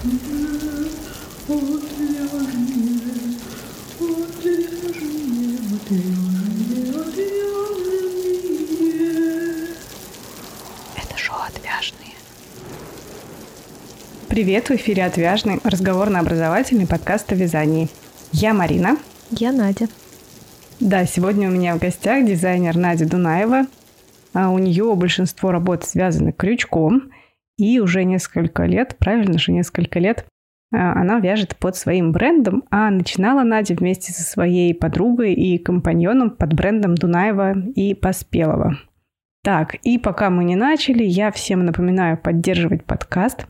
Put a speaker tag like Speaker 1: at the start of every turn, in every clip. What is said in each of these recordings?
Speaker 1: Это шоу «Отвяжные». Привет, в эфире «Отвяжный» разговорно-образовательный подкаст о вязании. Я Марина.
Speaker 2: Я Надя.
Speaker 1: Да, сегодня у меня в гостях дизайнер Надя Дунаева. А у нее большинство работ связаны крючком, и уже несколько лет, правильно же, несколько лет а, она вяжет под своим брендом, а начинала Надя вместе со своей подругой и компаньоном под брендом Дунаева и Поспелова. Так, и пока мы не начали, я всем напоминаю поддерживать подкаст.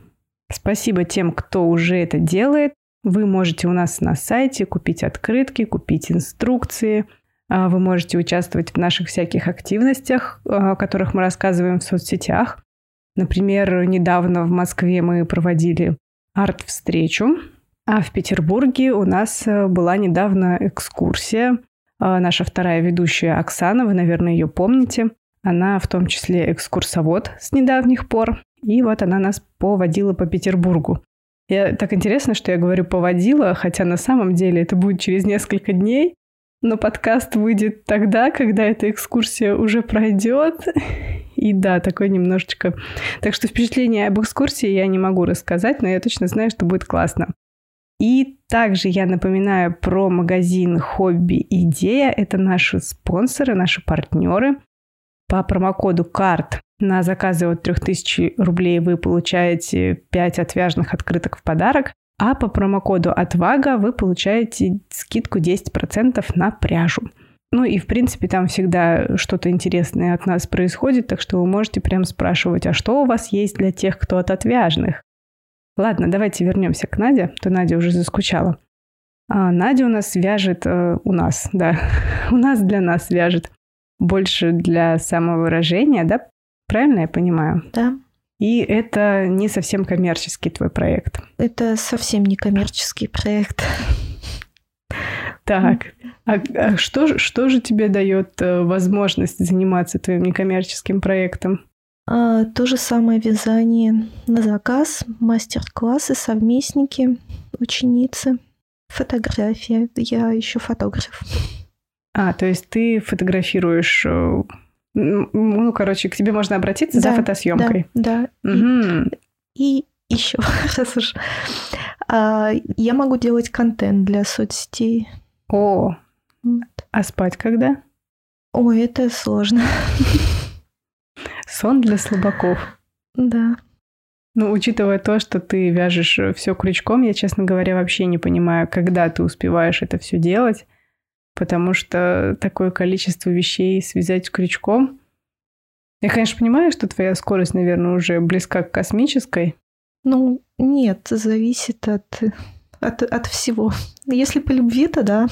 Speaker 1: Спасибо тем, кто уже это делает. Вы можете у нас на сайте купить открытки, купить инструкции. А, вы можете участвовать в наших всяких активностях, о которых мы рассказываем в соцсетях. Например, недавно в Москве мы проводили арт-встречу, а в Петербурге у нас э, была недавно экскурсия. А, наша вторая ведущая Оксана, вы, наверное, ее помните. Она в том числе экскурсовод с недавних пор. И вот она нас поводила по Петербургу. Я, так интересно, что я говорю «поводила», хотя на самом деле это будет через несколько дней. Но подкаст выйдет тогда, когда эта экскурсия уже пройдет. И да, такой немножечко... Так что впечатление об экскурсии я не могу рассказать, но я точно знаю, что будет классно. И также я напоминаю про магазин «Хобби Идея». Это наши спонсоры, наши партнеры. По промокоду «КАРТ» на заказы от 3000 рублей вы получаете 5 отвяжных открыток в подарок. А по промокоду «Отвага» вы получаете скидку 10% на пряжу. Ну и, в принципе, там всегда что-то интересное от нас происходит, так что вы можете прям спрашивать, а что у вас есть для тех, кто от отвяжных? Ладно, давайте вернемся к Наде, то Надя уже заскучала. А Надя у нас вяжет, э, у нас, да, у нас для нас вяжет больше для самовыражения, да? Правильно я понимаю?
Speaker 2: Да.
Speaker 1: И это не совсем коммерческий твой проект.
Speaker 2: Это совсем не коммерческий проект.
Speaker 1: Так, а, а что, что же тебе дает э, возможность заниматься твоим некоммерческим проектом?
Speaker 2: А, то же самое вязание на заказ, мастер-классы, совместники, ученицы, фотография. Я еще фотограф.
Speaker 1: А, то есть ты фотографируешь э, ну, короче, к тебе можно обратиться да, за фотосъемкой.
Speaker 2: Да, да. Угу. И, и еще раз уж. А, я могу делать контент для соцсетей.
Speaker 1: О, вот. а спать когда?
Speaker 2: Ой, это сложно.
Speaker 1: Сон для слабаков.
Speaker 2: Да.
Speaker 1: Ну, учитывая то, что ты вяжешь все крючком, я, честно говоря, вообще не понимаю, когда ты успеваешь это все делать потому что такое количество вещей связать крючком. Я, конечно, понимаю, что твоя скорость, наверное, уже близка к космической.
Speaker 2: Ну, нет, зависит от, от, от всего. Если по любви, то да.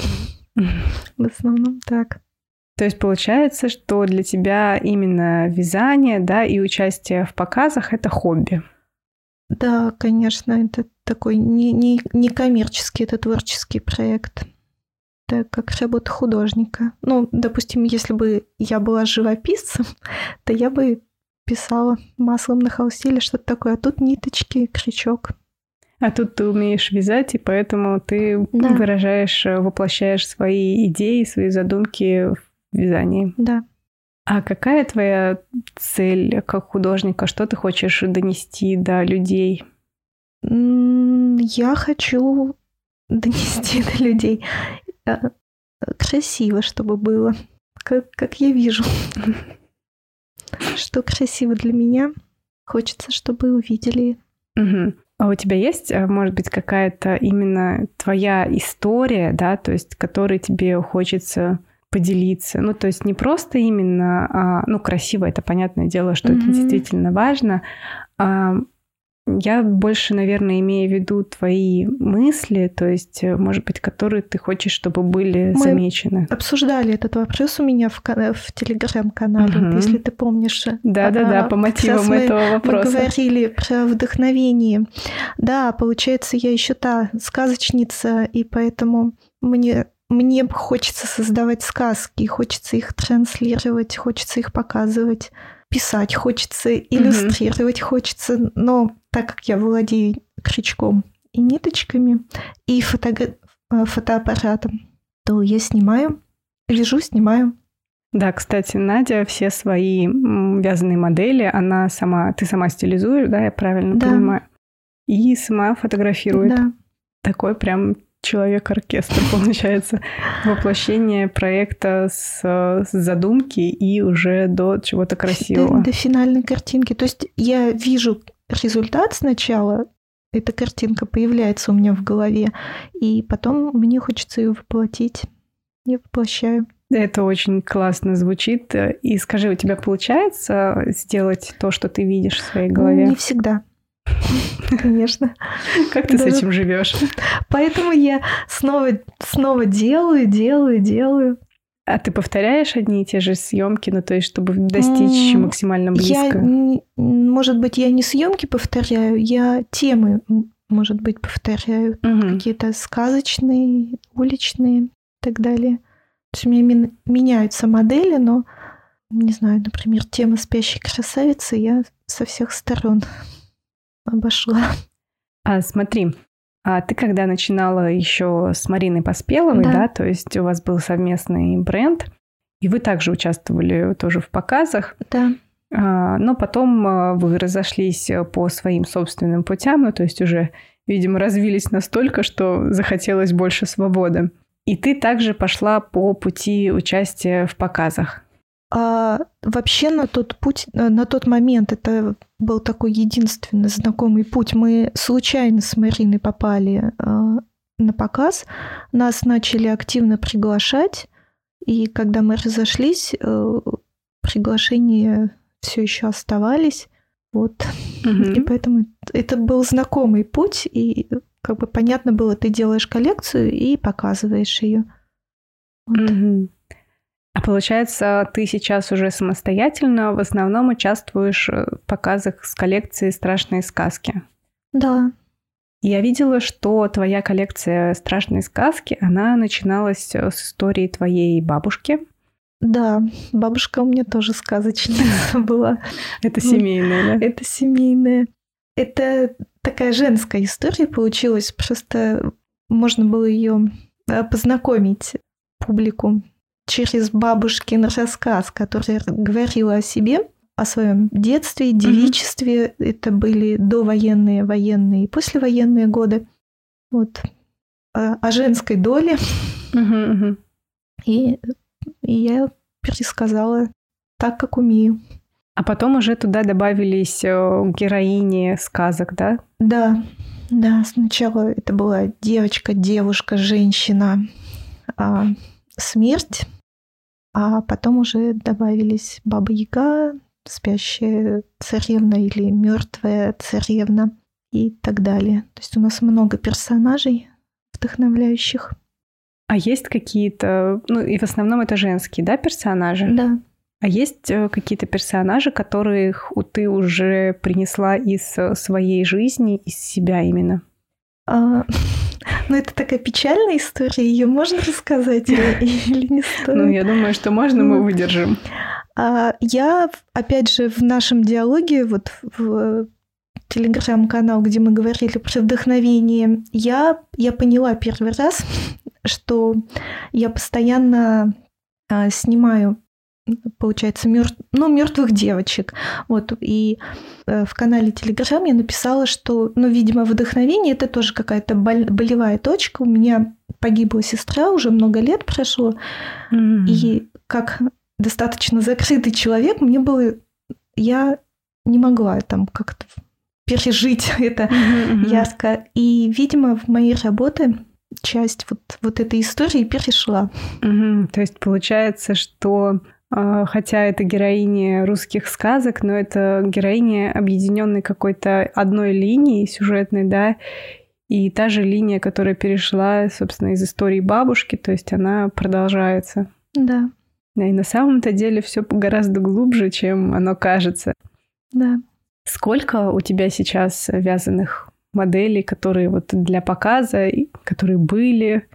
Speaker 2: В основном так.
Speaker 1: То есть получается, что для тебя именно вязание, да, и участие в показах это хобби.
Speaker 2: Да, конечно, это такой не, не, не коммерческий, это творческий проект это как работа художника. Ну, допустим, если бы я была живописцем, то я бы писала маслом на холсте или что-то такое. А тут ниточки, крючок.
Speaker 1: А тут ты умеешь вязать, и поэтому ты да. выражаешь, воплощаешь свои идеи, свои задумки в вязании.
Speaker 2: Да.
Speaker 1: А какая твоя цель как художника? Что ты хочешь донести до людей?
Speaker 2: Я хочу донести до людей. Э, красиво, чтобы было, как, как я вижу. Что красиво для меня, хочется, чтобы увидели.
Speaker 1: Угу. А у тебя есть, э, может быть, какая-то именно твоя история, да, то есть которой тебе хочется поделиться. Ну, то есть не просто именно, а, ну, красиво, это понятное дело, что mm-hmm. это действительно важно, а я больше, наверное, имею в виду твои мысли, то есть, э, может быть, которые ты хочешь, чтобы были Мы замечены.
Speaker 2: обсуждали этот вопрос у меня в, в телеграм-канале, угу. если ты помнишь.
Speaker 1: Да-да-да, по мотивам этого вопроса.
Speaker 2: Мы говорили про вдохновение. Да, получается, я еще та сказочница, и поэтому мне мне хочется создавать сказки, хочется их транслировать, хочется их показывать, писать хочется, иллюстрировать mm-hmm. хочется, но так как я владею крючком и ниточками, и фото... Э, фотоаппаратом, то я снимаю, вяжу, снимаю.
Speaker 1: Да, кстати, Надя все свои вязаные модели, она сама, ты сама стилизуешь, да, я правильно да. понимаю, и сама фотографирует. Да. Такой прям человек-оркестр, получается, воплощение проекта с, с задумки и уже до чего-то красивого.
Speaker 2: До, до финальной картинки. То есть я вижу результат сначала, эта картинка появляется у меня в голове, и потом мне хочется ее воплотить. Я воплощаю.
Speaker 1: Это очень классно звучит. И скажи, у тебя получается сделать то, что ты видишь в своей голове?
Speaker 2: Не всегда. Конечно.
Speaker 1: Как ты с этим живешь?
Speaker 2: Поэтому я снова, снова делаю, делаю, делаю.
Speaker 1: А ты повторяешь одни и те же съемки, ну то есть, чтобы достичь mm, максимально близко?
Speaker 2: Я, может быть, я не съемки повторяю, я темы, может быть, повторяю. Угу. Какие-то сказочные, уличные и так далее. То есть у меня меняются модели, но, не знаю, например, тема спящей красавицы я со всех сторон обошла.
Speaker 1: А смотри, а ты когда начинала еще с Мариной Поспеловой, да. да, то есть у вас был совместный бренд, и вы также участвовали тоже в показах.
Speaker 2: Да.
Speaker 1: А, но потом а, вы разошлись по своим собственным путям, ну то есть уже, видимо, развились настолько, что захотелось больше свободы. И ты также пошла по пути участия в показах.
Speaker 2: А вообще на тот путь, э, на тот момент это был такой единственный знакомый путь. Мы случайно с Мариной попали э, на показ, нас начали активно приглашать, и когда мы разошлись, э, приглашения все еще оставались. Вот. Угу. И поэтому это был знакомый путь, и как бы понятно было, ты делаешь коллекцию и показываешь ее.
Speaker 1: Вот. Угу. А получается, ты сейчас уже самостоятельно в основном участвуешь э, в показах с коллекцией «Страшные сказки».
Speaker 2: Да.
Speaker 1: Я видела, что твоя коллекция «Страшные сказки», она начиналась э, с истории твоей бабушки.
Speaker 2: Да, бабушка у меня тоже сказочница была.
Speaker 1: Это семейная, да?
Speaker 2: Это семейная. Это такая женская история получилась. Просто можно было ее э, познакомить публику через бабушкин рассказ, который говорил о себе, о своем детстве, девичестве. Mm-hmm. Это были довоенные, военные и послевоенные годы. Вот. О, о женской доле. Mm-hmm. И, и я пересказала так, как умею.
Speaker 1: А потом уже туда добавились э, героини сказок, да?
Speaker 2: Да, да. Сначала это была девочка, девушка, женщина, а смерть а потом уже добавились Баба Яга, спящая царевна или мертвая царевна и так далее. То есть у нас много персонажей вдохновляющих.
Speaker 1: А есть какие-то, ну и в основном это женские, да, персонажи?
Speaker 2: Да.
Speaker 1: А есть э, какие-то персонажи, которых ты уже принесла из э, своей жизни, из себя именно?
Speaker 2: Ну, это такая печальная история, ее можно рассказать или, не стоит?
Speaker 1: Ну, я думаю, что можно, мы выдержим.
Speaker 2: А, я, опять же, в нашем диалоге, вот в телеграм-канал, где мы говорили про вдохновение, я, я поняла первый раз, что я постоянно а, снимаю получается, мертв... ну, мертвых девочек. Вот, и э, в канале Телеграм я написала, что, ну, видимо, вдохновение это тоже какая-то болевая точка. У меня погибла сестра, уже много лет прошло, mm-hmm. и как достаточно закрытый человек, мне было... Я не могла там как-то пережить это mm-hmm. ярко. И, видимо, в моей работе часть вот, вот этой истории перешла.
Speaker 1: Угу. То есть получается, что хотя это героини русских сказок, но это героини объединенной какой-то одной линией сюжетной, да, и та же линия, которая перешла, собственно, из истории бабушки, то есть она продолжается.
Speaker 2: Да.
Speaker 1: Да, и на самом-то деле все гораздо глубже, чем оно кажется.
Speaker 2: Да.
Speaker 1: Сколько у тебя сейчас вязаных моделей, которые вот для показа, которые были,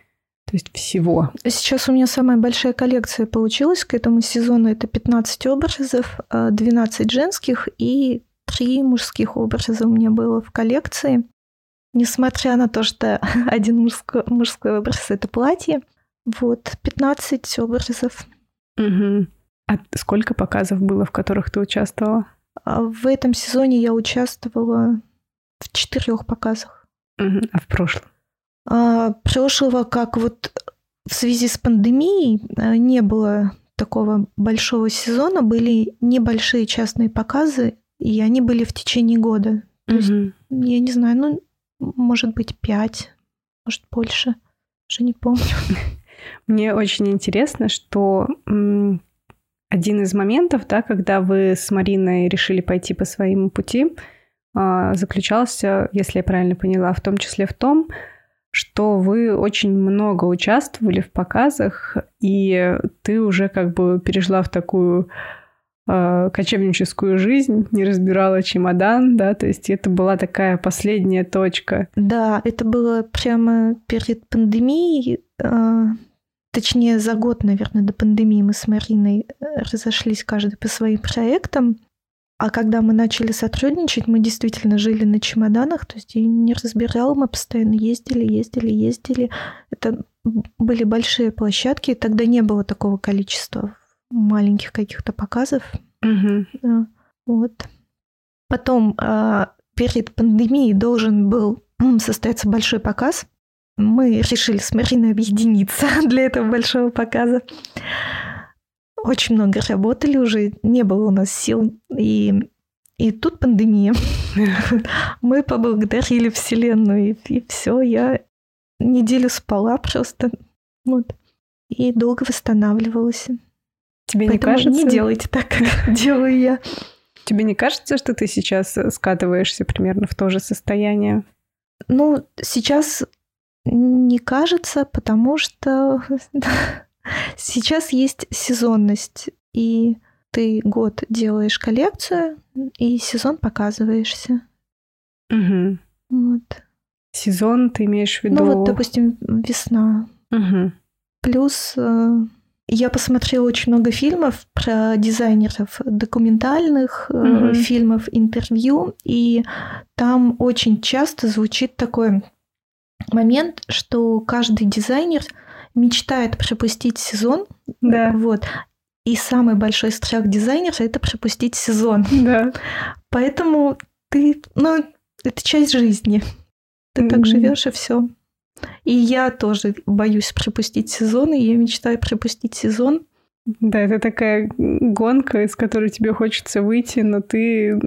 Speaker 1: то есть всего.
Speaker 2: Сейчас у меня самая большая коллекция получилась к этому сезону. Это 15 образов, 12 женских и 3 мужских образа у меня было в коллекции. Несмотря на то, что один мужской, мужской образ — это платье, вот, 15 образов.
Speaker 1: Угу. А сколько показов было, в которых ты участвовала?
Speaker 2: А в этом сезоне я участвовала в четырех показах.
Speaker 1: Угу. А в прошлом?
Speaker 2: А, прошлого, как вот в связи с пандемией, а, не было такого большого сезона, были небольшие частные показы, и они были в течение года. То угу. есть, я не знаю, ну, может быть, пять, может, больше. Уже не помню.
Speaker 1: Мне очень интересно, что один из моментов, да, когда вы с Мариной решили пойти по своему пути, а, заключался, если я правильно поняла, в том числе в том, что вы очень много участвовали в показах, и ты уже как бы перешла в такую э, кочевническую жизнь, не разбирала чемодан, да, то есть это была такая последняя точка.
Speaker 2: Да, это было прямо перед пандемией, э, точнее за год, наверное, до пандемии мы с Мариной разошлись каждый по своим проектам. А когда мы начали сотрудничать, мы действительно жили на чемоданах, то есть я не разбирала, мы постоянно ездили, ездили, ездили. Это были большие площадки, тогда не было такого количества маленьких каких-то показов.
Speaker 1: Угу.
Speaker 2: Вот. Потом а, перед пандемией должен был состояться большой показ. Мы решили с Мариной объединиться для этого большого показа очень много работали уже, не было у нас сил. И, и тут пандемия. Мы поблагодарили Вселенную, и, и все, я неделю спала просто. Вот. И долго восстанавливалась.
Speaker 1: Тебе Поэтому не кажется?
Speaker 2: не делайте так, как делаю я.
Speaker 1: Тебе не кажется, что ты сейчас скатываешься примерно в то же состояние?
Speaker 2: Ну, сейчас не кажется, потому что Сейчас есть сезонность, и ты год делаешь коллекцию, и сезон показываешься.
Speaker 1: Угу.
Speaker 2: Вот.
Speaker 1: Сезон ты имеешь в виду?
Speaker 2: Ну вот, допустим, весна.
Speaker 1: Угу.
Speaker 2: Плюс э, я посмотрела очень много фильмов про дизайнеров, документальных угу. фильмов, интервью, и там очень часто звучит такой момент, что каждый дизайнер мечтает пропустить сезон.
Speaker 1: Да.
Speaker 2: Вот. И самый большой страх дизайнера – это пропустить сезон.
Speaker 1: Да.
Speaker 2: Поэтому ты, ну, это часть жизни. Ты mm-hmm. так живешь и все. И я тоже боюсь пропустить сезон, и я мечтаю пропустить сезон.
Speaker 1: Да, это такая гонка, из которой тебе хочется выйти, но ты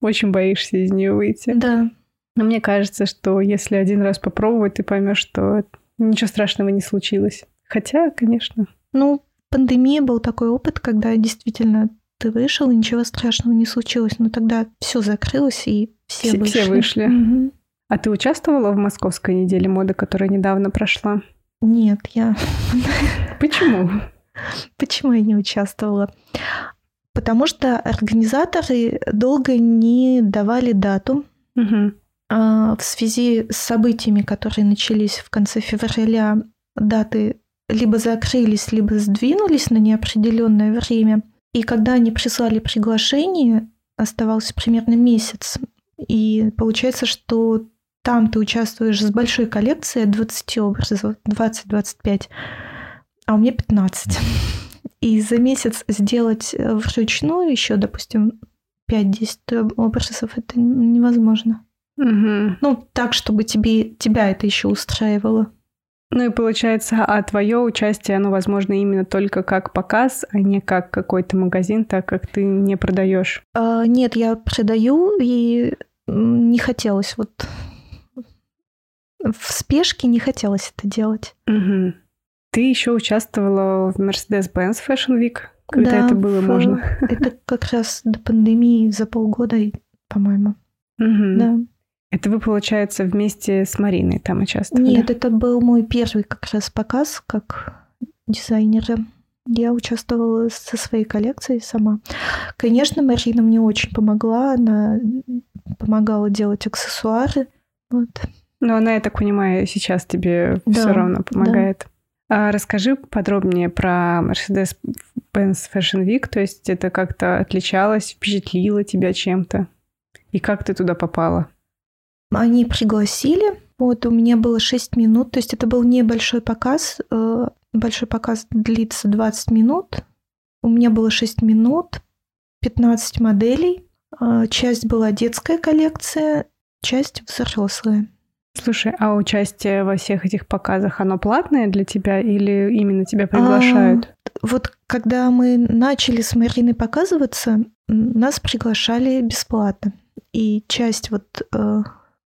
Speaker 1: очень боишься из нее выйти.
Speaker 2: Да.
Speaker 1: Но мне кажется, что если один раз попробовать, ты поймешь, что ничего страшного не случилось. Хотя, конечно.
Speaker 2: Ну, пандемия был такой опыт, когда действительно ты вышел, и ничего страшного не случилось. Но тогда все закрылось, и все, все вышли.
Speaker 1: Все вышли.
Speaker 2: Угу.
Speaker 1: А ты участвовала в Московской неделе моды, которая недавно прошла?
Speaker 2: Нет, я...
Speaker 1: Почему?
Speaker 2: Почему я не участвовала? Потому что организаторы долго не давали дату.
Speaker 1: Угу.
Speaker 2: А, в связи с событиями, которые начались в конце февраля, даты либо закрылись, либо сдвинулись на неопределенное время. И когда они прислали приглашение, оставался примерно месяц. И получается, что там ты участвуешь с большой коллекцией 20 образов, 20-25, а у меня 15. И за месяц сделать вручную еще, допустим, 5-10 образов, это невозможно.
Speaker 1: Угу.
Speaker 2: Ну, так, чтобы тебе, тебя это еще устраивало.
Speaker 1: Ну и получается, а твое участие, оно возможно именно только как показ, а не как какой-то магазин, так как ты не продаешь.
Speaker 2: А, нет, я продаю, и не хотелось вот в спешке не хотелось это делать.
Speaker 1: Угу. Ты еще участвовала в Mercedes-Benz Fashion Week, когда да, это было в... можно?
Speaker 2: Это как раз до пандемии за полгода, по-моему.
Speaker 1: Угу.
Speaker 2: Да.
Speaker 1: Это вы, получается, вместе с Мариной там участвовали?
Speaker 2: Нет, это был мой первый как раз показ как дизайнера. Я участвовала со своей коллекцией сама. Конечно, Марина мне очень помогла. Она помогала делать аксессуары. Вот.
Speaker 1: Но она, я так понимаю, сейчас тебе да, все равно помогает. А расскажи подробнее про Mercedes-Benz Fashion Week. То есть это как-то отличалось, впечатлило тебя чем-то? И как ты туда попала?
Speaker 2: Они пригласили. Вот у меня было 6 минут. То есть это был небольшой показ. Э, большой показ длится 20 минут. У меня было 6 минут, 15 моделей. Э, часть была детская коллекция, часть взрослая.
Speaker 1: Слушай, а участие во всех этих показах, оно платное для тебя или именно тебя приглашают?
Speaker 2: А, вот когда мы начали с Мариной показываться, нас приглашали бесплатно. И часть вот, э,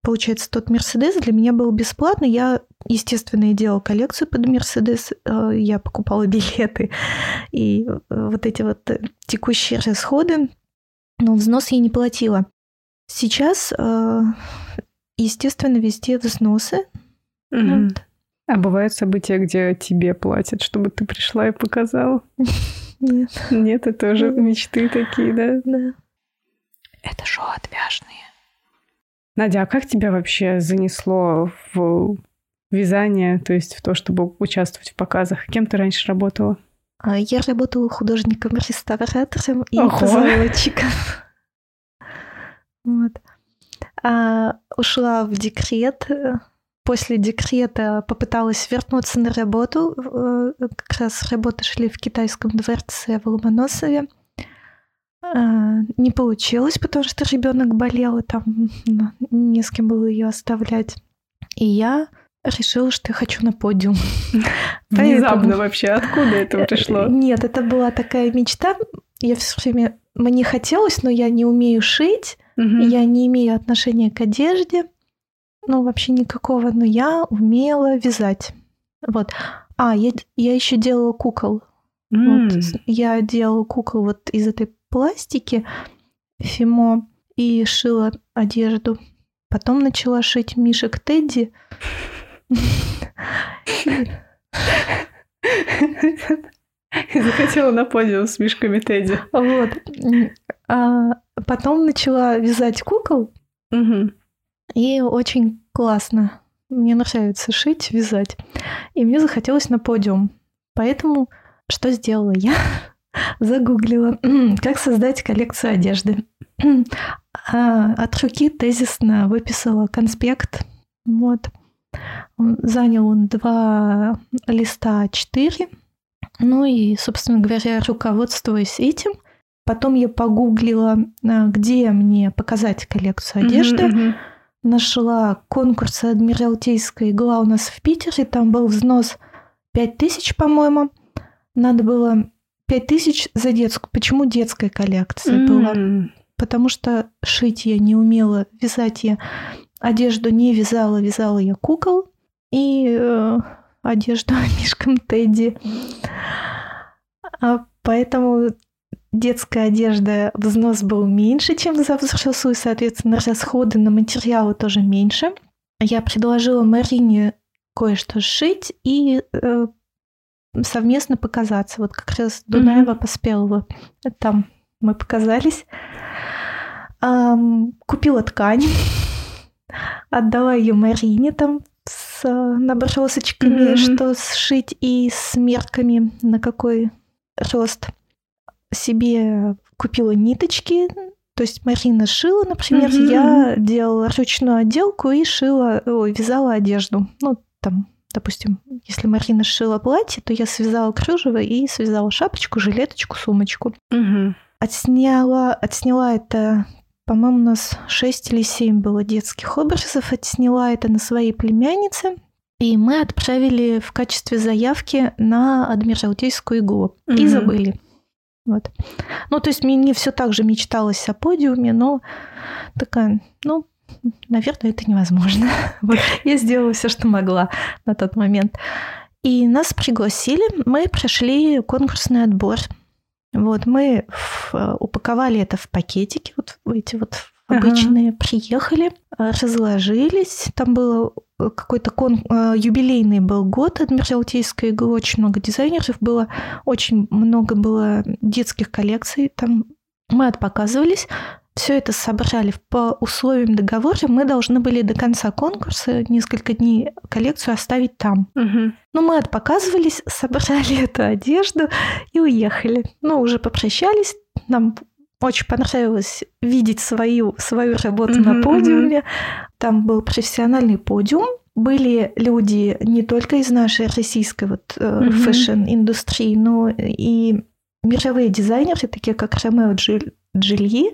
Speaker 2: получается, тот Мерседес для меня был бесплатный. Я, естественно, и делала коллекцию под Мерседес. Э, я покупала билеты и э, вот эти вот текущие расходы. Но взнос я не платила. Сейчас Естественно, везде взносы.
Speaker 1: Угу. Вот. А бывают события, где тебе платят, чтобы ты пришла и показала?
Speaker 2: Нет.
Speaker 1: Нет, это тоже мечты такие, да?
Speaker 2: Да.
Speaker 1: Это шоу отвяжные. Надя, а как тебя вообще занесло в вязание, то есть в то, чтобы участвовать в показах? Кем ты раньше работала?
Speaker 2: А, я работала художником-реставратором и позолотчиком. Вот а, ушла в декрет. После декрета попыталась вернуться на работу. Э, как раз работы шли в китайском дворце в Ломоносове. А, не получилось, потому что ребенок болел, и там ну, не с кем было ее оставлять. И я решила, что я хочу на подиум.
Speaker 1: Внезапно вообще, откуда это э, пришло?
Speaker 2: Нет, это была такая мечта. Я все время... Мне хотелось, но я не умею шить. Угу. Я не имею отношения к одежде, ну, вообще никакого, но я умела вязать. Вот. А, я, я еще делала кукол. Mm. Вот. Я делала кукол вот из этой пластики, фимо, и шила одежду. Потом начала шить мишек Тедди.
Speaker 1: Захотела на подиум с мишками Тедди.
Speaker 2: Вот. А потом начала вязать кукол.
Speaker 1: Угу.
Speaker 2: И очень классно. Мне нравится шить, вязать. И мне захотелось на подиум. Поэтому что сделала я? Загуглила, как создать коллекцию одежды. А, от руки тезисно выписала конспект. Вот. Занял он два листа четыре. Ну и, собственно говоря, руководствуясь этим, Потом я погуглила, а, где мне показать коллекцию одежды. Mm-hmm, mm-hmm. Нашла конкурс Адмиралтейская игла у нас в Питере. Там был взнос 5000, по-моему. Надо было 5000 за детскую. Почему детская коллекция mm-hmm. была? Потому что шить я не умела, вязать я одежду не вязала, вязала я кукол и э, одежду мишкам Тедди. А поэтому детская одежда, взнос был меньше, чем за взрослую, соответственно, расходы на материалы тоже меньше. Я предложила Марине кое-что сшить и э, совместно показаться. Вот как раз Дунаева mm-hmm. поспела. Там мы показались. Купила ткань, отдала ее Марине там с набросочками, mm-hmm. что сшить и с мерками, на какой рост себе купила ниточки, то есть Марина шила, например, mm-hmm. я делала ручную отделку и шила, ой, вязала одежду. Ну, там, допустим, если Марина шила платье, то я связала кружево и связала шапочку, жилеточку, сумочку.
Speaker 1: Mm-hmm.
Speaker 2: Отсняла, отсняла это, по-моему, у нас 6 или 7 было детских образов, отсняла это на своей племяннице. И мы отправили в качестве заявки на Адмиралтейскую иглу. Mm-hmm. И забыли. Вот. Ну, то есть мне не все так же мечталось о подиуме, но такая, ну, наверное, это невозможно. Вот. Я сделала все, что могла на тот момент. И нас пригласили, мы прошли конкурсный отбор. Вот, мы в, упаковали это в пакетики, вот эти вот обычные, ага. приехали, разложились. Там было какой-то кон... Э, юбилейный был год Адмиралтейской иглы, очень много дизайнеров было, очень много было детских коллекций, там мы отпоказывались, все это собрали по условиям договора, мы должны были до конца конкурса несколько дней коллекцию оставить там.
Speaker 1: Угу.
Speaker 2: Ну, мы отпоказывались, собрали эту одежду и уехали. Ну, уже попрощались, нам очень понравилось видеть свою, свою работу mm-hmm, на подиуме. Mm-hmm. Там был профессиональный подиум. Были люди не только из нашей российской вот mm-hmm. fashion -индустрии, но и мировые дизайнеры, такие как Ромео Джиль, Джильи.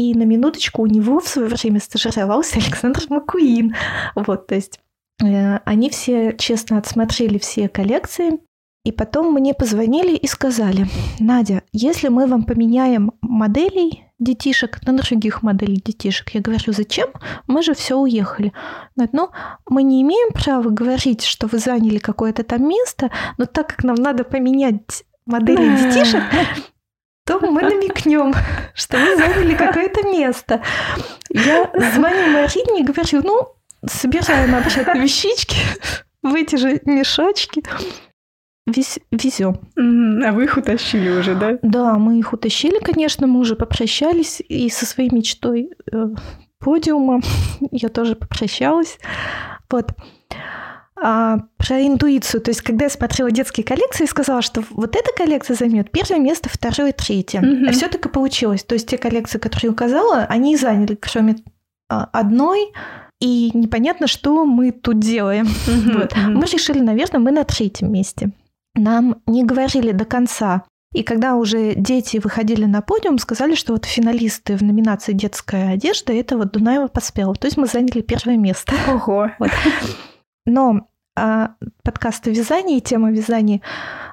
Speaker 2: И на минуточку у него в свое время стажировался Александр Макуин. Вот, то есть э, они все честно отсмотрели все коллекции, и потом мне позвонили и сказали, Надя, если мы вам поменяем моделей детишек на других моделей детишек, я говорю, зачем? Мы же все уехали. Говорит, ну, мы не имеем права говорить, что вы заняли какое-то там место, но так как нам надо поменять модели детишек, то мы намекнем, что вы заняли какое-то место. Я звоню Марине и говорю, ну, собираем обратно вещички в эти же мешочки везем.
Speaker 1: А вы их утащили уже, да?
Speaker 2: Да, мы их утащили, конечно, мы уже попрощались и со своей мечтой э, подиума я тоже попрощалась. Вот. А, про интуицию. То есть, когда я смотрела детские коллекции, я сказала, что вот эта коллекция займет первое место, второе, третье. Mm-hmm. А все таки получилось. То есть, те коллекции, которые я указала, они заняли, кроме а, одной, и непонятно, что мы тут делаем. Mm-hmm. Вот. Мы решили, наверное, мы на третьем месте нам не говорили до конца. И когда уже дети выходили на подиум, сказали, что вот финалисты в номинации «Детская одежда» — это вот Дунаева поспела. То есть мы заняли первое место.
Speaker 1: Ого! Вот.
Speaker 2: Но а, подкаст о вязании, тема вязания,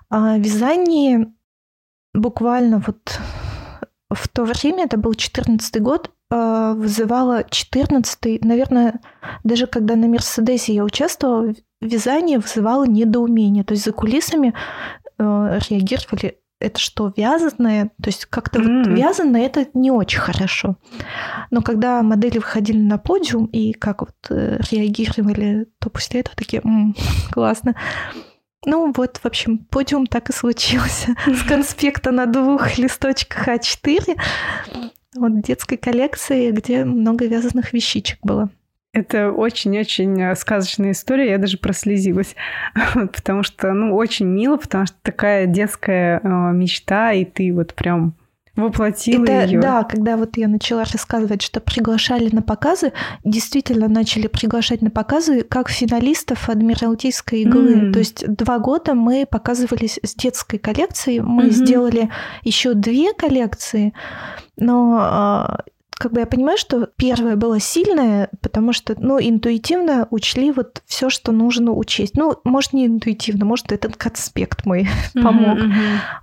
Speaker 2: а, вязание буквально вот в то время, это был 14 год, а, вызывала 14 наверное, даже когда на Мерседесе я участвовала, вязание вызывало недоумение. То есть за кулисами э, реагировали это что, вязаное? То есть как-то mm. вот вязаное это не очень хорошо. Но когда модели выходили на подиум и как вот э, реагировали, то после этого такие, м-м, классно. Ну вот, в общем, подиум так и случился. С конспекта на двух листочках А4. Вот детской коллекции, где много вязаных вещичек было.
Speaker 1: Это очень-очень э, сказочная история, я даже прослезилась, потому что, ну, очень мило, потому что такая детская э, мечта, и ты вот прям воплотила это, ее.
Speaker 2: Да, когда вот я начала рассказывать, что приглашали на показы, действительно начали приглашать на показы как финалистов Адмиралтейской иглы. Mm. То есть два года мы показывались с детской коллекцией, мы mm-hmm. сделали еще две коллекции, но а, как бы я понимаю, что первое было сильное, потому что, ну, интуитивно учли вот все, что нужно учесть. Ну, может, не интуитивно, может, этот конспект мой помог.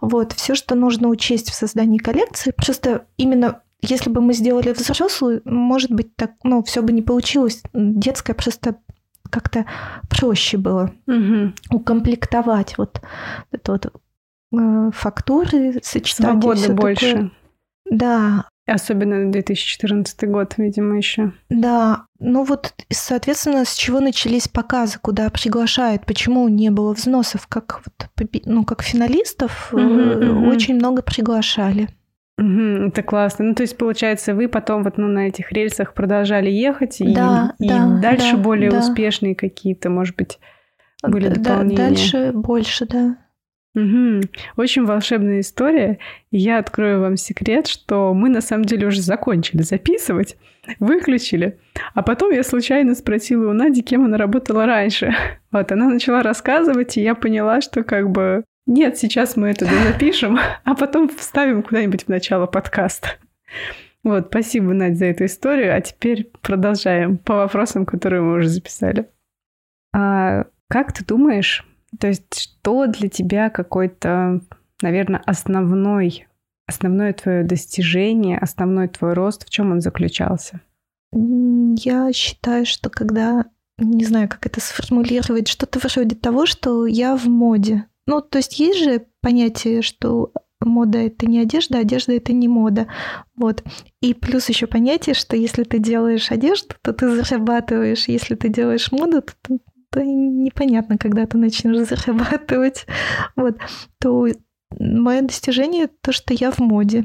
Speaker 2: Вот, все, что нужно учесть в создании коллекции. Просто именно если бы мы сделали взрослую, может быть, так, ну, все бы не получилось. Детская просто как-то проще было укомплектовать вот это вот э, фактуры, сочетать.
Speaker 1: Свободы больше. Такое.
Speaker 2: Да,
Speaker 1: Особенно 2014 год, видимо, еще.
Speaker 2: Да, ну вот, соответственно, с чего начались показы, куда приглашают, почему не было взносов, как вот, ну, как финалистов, угу, угу. очень много приглашали.
Speaker 1: Угу, это классно. Ну, то есть, получается, вы потом вот ну, на этих рельсах продолжали ехать, и,
Speaker 2: да,
Speaker 1: и
Speaker 2: да,
Speaker 1: дальше
Speaker 2: да,
Speaker 1: более
Speaker 2: да.
Speaker 1: успешные какие-то, может быть, были
Speaker 2: да,
Speaker 1: дополнения.
Speaker 2: Дальше больше, да.
Speaker 1: Угу. Очень волшебная история. Я открою вам секрет, что мы на самом деле уже закончили записывать, выключили. А потом я случайно спросила у Нади, кем она работала раньше. Вот, она начала рассказывать, и я поняла, что как бы нет, сейчас мы это запишем, а потом вставим куда-нибудь в начало подкаста. Вот, спасибо, Надя, за эту историю. А теперь продолжаем по вопросам, которые мы уже записали. А как ты думаешь, то есть что для тебя какой-то, наверное, основной, основное твое достижение, основной твой рост, в чем он заключался?
Speaker 2: Я считаю, что когда, не знаю, как это сформулировать, что-то вроде того, что я в моде. Ну, то есть есть же понятие, что мода это не одежда, одежда это не мода. Вот. И плюс еще понятие, что если ты делаешь одежду, то ты зарабатываешь. Если ты делаешь моду, то то непонятно, когда ты начнешь зарабатывать. Вот. То мое достижение то, что я в моде.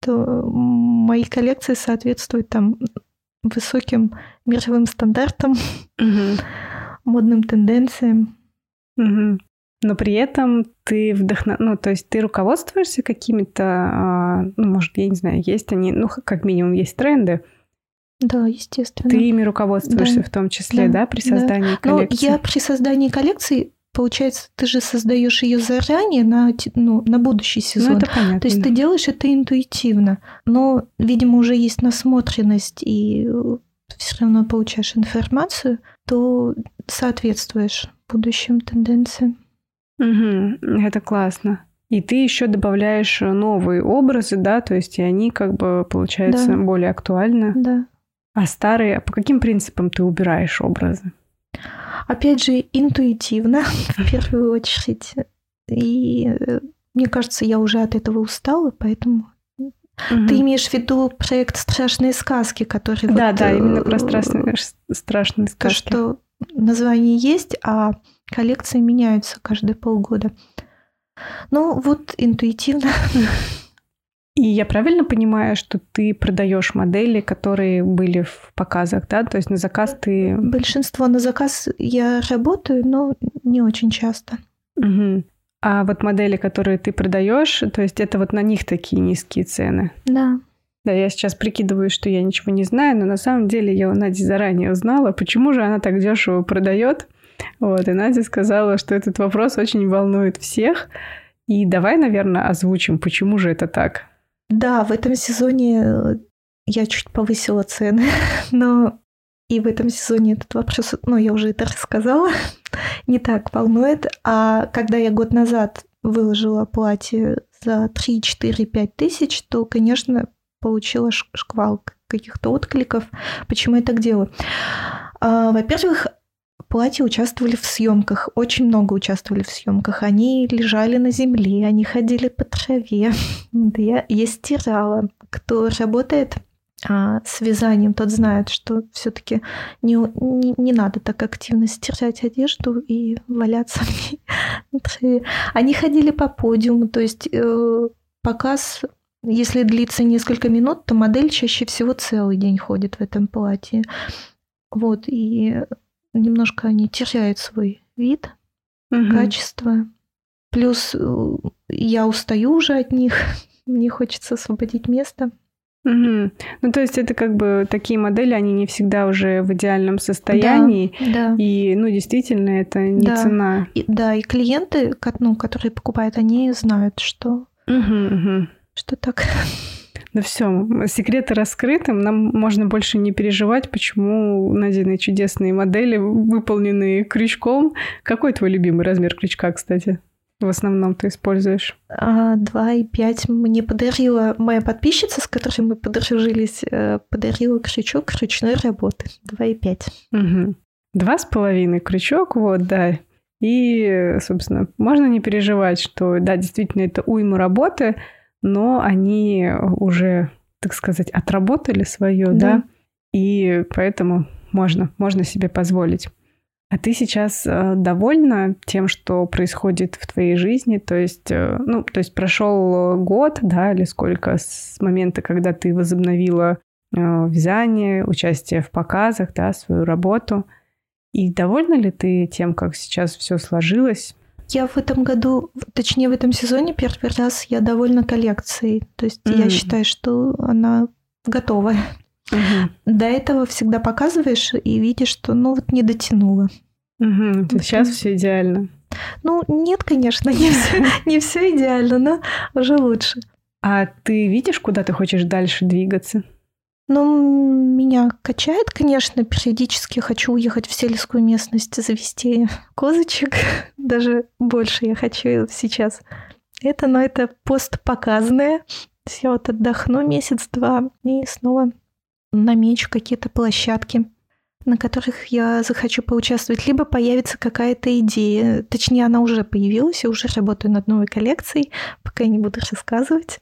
Speaker 2: То мои коллекции соответствуют там высоким мировым стандартам, угу. модным тенденциям.
Speaker 1: Угу. Но при этом ты вдохнов... ну, то есть ты руководствуешься какими-то, а, ну, может, я не знаю, есть они, ну, как минимум есть тренды.
Speaker 2: Да, естественно.
Speaker 1: Ты ими руководствуешься да. в том числе, да, да при создании да. коллекции?
Speaker 2: Ну, я при создании коллекции получается, ты же создаешь ее заранее на, ну, на будущий ну, сезон. Ну,
Speaker 1: это понятно.
Speaker 2: То есть ты делаешь это интуитивно. Но, видимо, уже есть насмотренность, и э, все равно получаешь информацию, то соответствуешь будущим тенденциям.
Speaker 1: Угу, это классно. И ты еще добавляешь новые образы, да, то есть и они как бы получаются да. более актуальны.
Speaker 2: Да.
Speaker 1: А старые, а по каким принципам ты убираешь образы?
Speaker 2: Опять же, интуитивно, в первую очередь. И э, мне кажется, я уже от этого устала, поэтому Угу. Ты имеешь в виду проект «Страшные сказки», который...
Speaker 1: Да, вот, да, именно про страшные, страшные сказки.
Speaker 2: То, что название есть, а коллекции меняются каждые полгода. Ну, вот интуитивно.
Speaker 1: И я правильно понимаю, что ты продаешь модели, которые были в показах, да? То есть на заказ ты...
Speaker 2: Большинство на заказ я работаю, но не очень часто.
Speaker 1: Угу. А вот модели, которые ты продаешь, то есть это вот на них такие низкие цены?
Speaker 2: Да.
Speaker 1: Да, я сейчас прикидываю, что я ничего не знаю, но на самом деле я у Нади заранее узнала, почему же она так дешево продает. Вот, и Надя сказала, что этот вопрос очень волнует всех. И давай, наверное, озвучим, почему же это так.
Speaker 2: Да, в этом сезоне э, я чуть повысила цены, но и в этом сезоне этот вопрос, ну, я уже это рассказала, не так волнует. А когда я год назад выложила платье за 3, 4, 5 тысяч, то, конечно, получила шквал каких-то откликов. Почему я так делаю? А, во-первых, платья участвовали в съемках, очень много участвовали в съемках. Они лежали на земле, они ходили по траве. Да я, я стирала. Кто работает а, с вязанием, тот знает, что все-таки не, не, не надо так активно стирать одежду и валяться на траве. Они ходили по подиуму, то есть э, показ если длится несколько минут, то модель чаще всего целый день ходит в этом платье. Вот, и немножко они теряют свой вид, угу. качество. Плюс э, я устаю уже от них, мне хочется освободить место.
Speaker 1: Угу. Ну, то есть это как бы такие модели, они не всегда уже в идеальном состоянии.
Speaker 2: Да, да.
Speaker 1: И, ну, действительно, это не
Speaker 2: да.
Speaker 1: цена.
Speaker 2: И, да, и клиенты, ну, которые покупают, они знают, что,
Speaker 1: угу, угу.
Speaker 2: что так.
Speaker 1: Ну все, секреты раскрыты, нам можно больше не переживать, почему найдены чудесные модели, выполненные крючком. Какой твой любимый размер крючка, кстати? в основном ты используешь?
Speaker 2: А, два и пять мне подарила моя подписчица, с которой мы подружились, э, подарила крючок ручной работы. Два и пять.
Speaker 1: Угу. Два с половиной крючок, вот, да. И, собственно, можно не переживать, что, да, действительно, это уйма работы, но они уже, так сказать, отработали свое, да, да и поэтому можно, можно себе позволить. А ты сейчас э, довольна тем, что происходит в твоей жизни? То есть, э, ну, то есть прошел год, да, или сколько с момента, когда ты возобновила э, вязание, участие в показах, да, свою работу. И довольна ли ты тем, как сейчас все сложилось?
Speaker 2: Я в этом году, точнее в этом сезоне первый раз я довольна коллекцией. То есть mm-hmm. я считаю, что она готовая. Угу. До этого всегда показываешь и видишь, что ну вот не дотянула.
Speaker 1: Угу. Сейчас все идеально.
Speaker 2: Ну, нет, конечно, не все, не все идеально, но уже лучше.
Speaker 1: А ты видишь, куда ты хочешь дальше двигаться?
Speaker 2: Ну, меня качает, конечно, периодически хочу уехать в сельскую местность, завести козочек. Даже больше я хочу сейчас. Это, но это постпоказанное. Я вот отдохну месяц-два и снова намечу какие-то площадки, на которых я захочу поучаствовать. Либо появится какая-то идея. Точнее, она уже появилась, я уже работаю над новой коллекцией, пока я не буду рассказывать.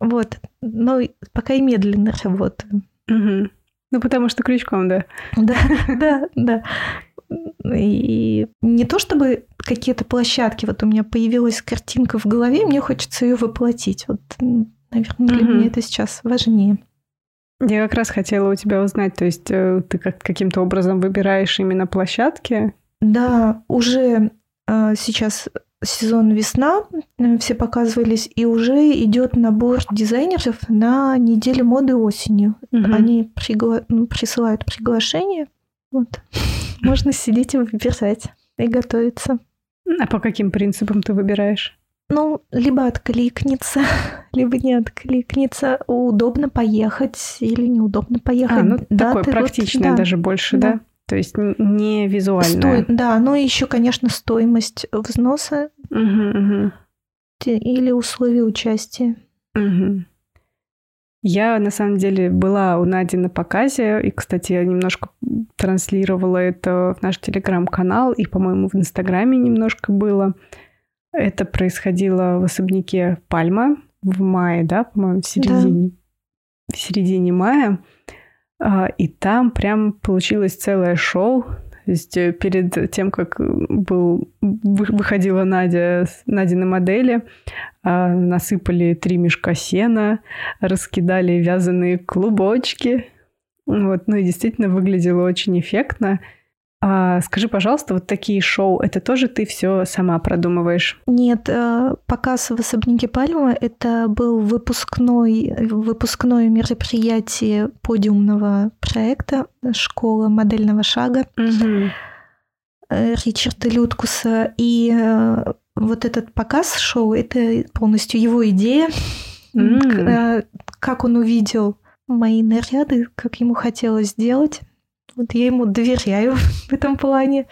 Speaker 2: Вот. Но пока и медленно работаю.
Speaker 1: Угу. Ну, потому что крючком, да.
Speaker 2: Да, да, да. И не то чтобы какие-то площадки, вот у меня появилась картинка в голове, мне хочется ее воплотить. Вот Наверное, для угу. меня это сейчас важнее.
Speaker 1: Я как раз хотела у тебя узнать, то есть э, ты как, каким-то образом выбираешь именно площадки?
Speaker 2: Да, уже э, сейчас сезон весна, э, все показывались, и уже идет набор дизайнеров на неделю моды осенью. Угу. Они пригла... ну, присылают приглашение. Вот. Можно сидеть и выбирать и готовиться.
Speaker 1: А по каким принципам ты выбираешь?
Speaker 2: Ну, либо откликнется, либо не откликнется. Удобно поехать или неудобно поехать. А,
Speaker 1: ну да, такое практичное вот, да, даже больше, да? да? То есть не визуальное.
Speaker 2: Сто... Да, ну и еще, конечно, стоимость взноса угу, угу. или условия участия.
Speaker 1: Угу. Я, на самом деле, была у Нади на показе, и, кстати, я немножко транслировала это в наш телеграм-канал, и, по-моему, в Инстаграме немножко было. Это происходило в особняке Пальма в мае, да, по-моему, в середине, да. в середине мая. А, и там прям получилось целое шоу. То есть э, перед тем, как был, выходила Надя, Надя на модели, а, насыпали три мешка сена, раскидали вязаные клубочки. Вот, ну и действительно выглядело очень эффектно. А скажи, пожалуйста, вот такие шоу, это тоже ты все сама продумываешь?
Speaker 2: Нет, э, показ в особняке Пальма это был выпускной, выпускное мероприятие подиумного проекта «Школа модельного шага» угу. Ричарда Люткуса. И э, вот этот показ шоу, это полностью его идея. Mm. Как он увидел мои наряды, как ему хотелось сделать. Вот я ему доверяю в этом плане,